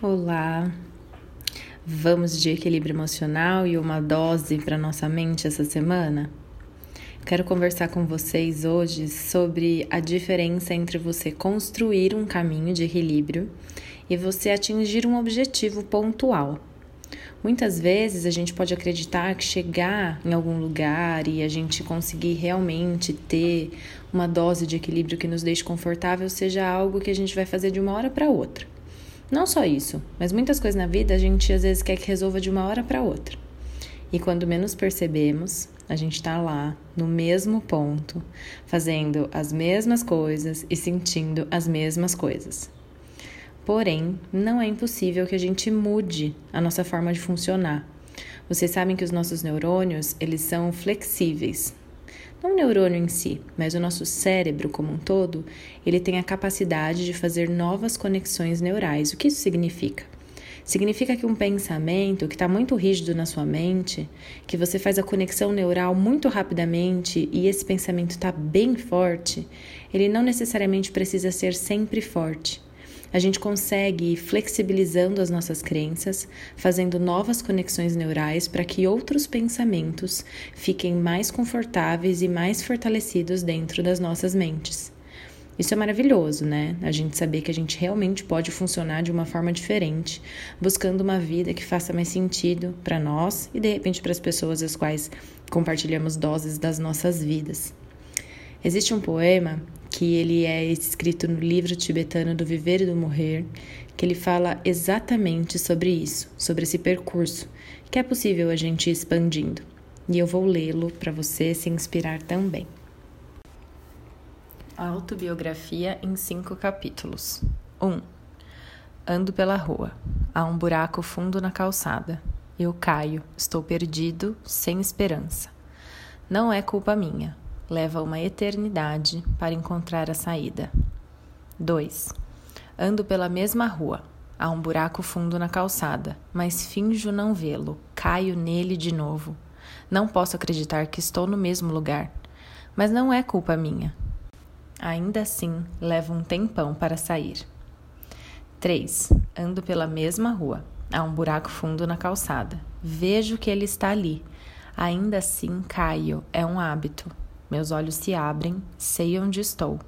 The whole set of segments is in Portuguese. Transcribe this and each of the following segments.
Olá, vamos de equilíbrio emocional e uma dose para nossa mente essa semana? Quero conversar com vocês hoje sobre a diferença entre você construir um caminho de equilíbrio e você atingir um objetivo pontual. Muitas vezes a gente pode acreditar que chegar em algum lugar e a gente conseguir realmente ter uma dose de equilíbrio que nos deixe confortável seja algo que a gente vai fazer de uma hora para outra. Não só isso, mas muitas coisas na vida a gente às vezes quer que resolva de uma hora para outra. E quando menos percebemos, a gente está lá, no mesmo ponto, fazendo as mesmas coisas e sentindo as mesmas coisas. Porém, não é impossível que a gente mude a nossa forma de funcionar. Vocês sabem que os nossos neurônios, eles são flexíveis, não o neurônio em si, mas o nosso cérebro como um todo, ele tem a capacidade de fazer novas conexões neurais. O que isso significa? Significa que um pensamento que está muito rígido na sua mente, que você faz a conexão neural muito rapidamente e esse pensamento está bem forte, ele não necessariamente precisa ser sempre forte. A gente consegue ir flexibilizando as nossas crenças, fazendo novas conexões neurais para que outros pensamentos fiquem mais confortáveis e mais fortalecidos dentro das nossas mentes. Isso é maravilhoso, né? A gente saber que a gente realmente pode funcionar de uma forma diferente, buscando uma vida que faça mais sentido para nós e de repente para as pessoas as quais compartilhamos doses das nossas vidas. Existe um poema que ele é escrito no livro tibetano do Viver e do Morrer, que ele fala exatamente sobre isso, sobre esse percurso, que é possível a gente ir expandindo. E eu vou lê-lo para você se inspirar também. Autobiografia em cinco capítulos. 1. Um, ando pela rua. Há um buraco fundo na calçada. Eu caio, estou perdido, sem esperança. Não é culpa minha. Leva uma eternidade para encontrar a saída. 2. Ando pela mesma rua. Há um buraco fundo na calçada, mas finjo não vê-lo. Caio nele de novo. Não posso acreditar que estou no mesmo lugar. Mas não é culpa minha. Ainda assim, levo um tempão para sair. 3. Ando pela mesma rua. Há um buraco fundo na calçada. Vejo que ele está ali. Ainda assim, caio. É um hábito. Meus olhos se abrem, sei onde estou.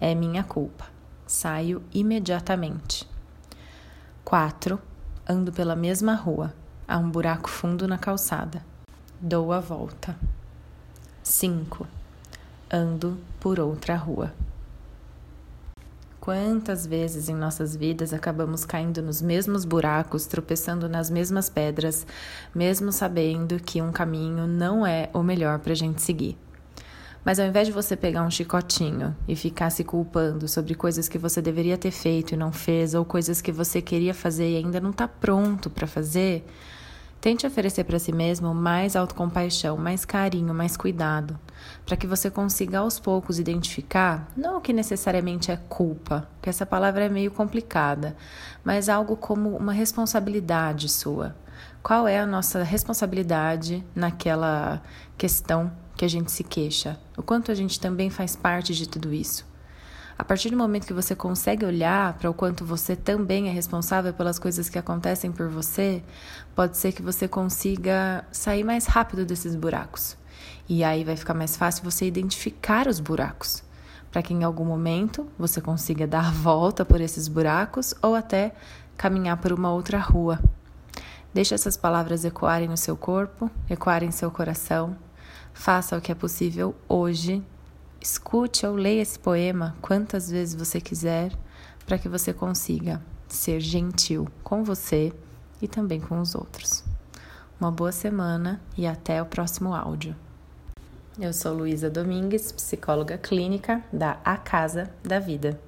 É minha culpa. Saio imediatamente. 4. Ando pela mesma rua. Há um buraco fundo na calçada. Dou a volta. 5. Ando por outra rua. Quantas vezes em nossas vidas acabamos caindo nos mesmos buracos, tropeçando nas mesmas pedras, mesmo sabendo que um caminho não é o melhor para a gente seguir? Mas ao invés de você pegar um chicotinho e ficar se culpando sobre coisas que você deveria ter feito e não fez, ou coisas que você queria fazer e ainda não está pronto para fazer, tente oferecer para si mesmo mais autocompaixão, mais carinho, mais cuidado, para que você consiga aos poucos identificar não o que necessariamente é culpa, que essa palavra é meio complicada, mas algo como uma responsabilidade sua. Qual é a nossa responsabilidade naquela questão que a gente se queixa, o quanto a gente também faz parte de tudo isso. A partir do momento que você consegue olhar para o quanto você também é responsável pelas coisas que acontecem por você, pode ser que você consiga sair mais rápido desses buracos. E aí vai ficar mais fácil você identificar os buracos, para que em algum momento você consiga dar a volta por esses buracos ou até caminhar por uma outra rua. Deixe essas palavras ecoarem no seu corpo, ecoarem em seu coração Faça o que é possível hoje. Escute ou leia esse poema quantas vezes você quiser, para que você consiga ser gentil com você e também com os outros. Uma boa semana e até o próximo áudio. Eu sou Luísa Domingues, psicóloga clínica da A Casa da Vida.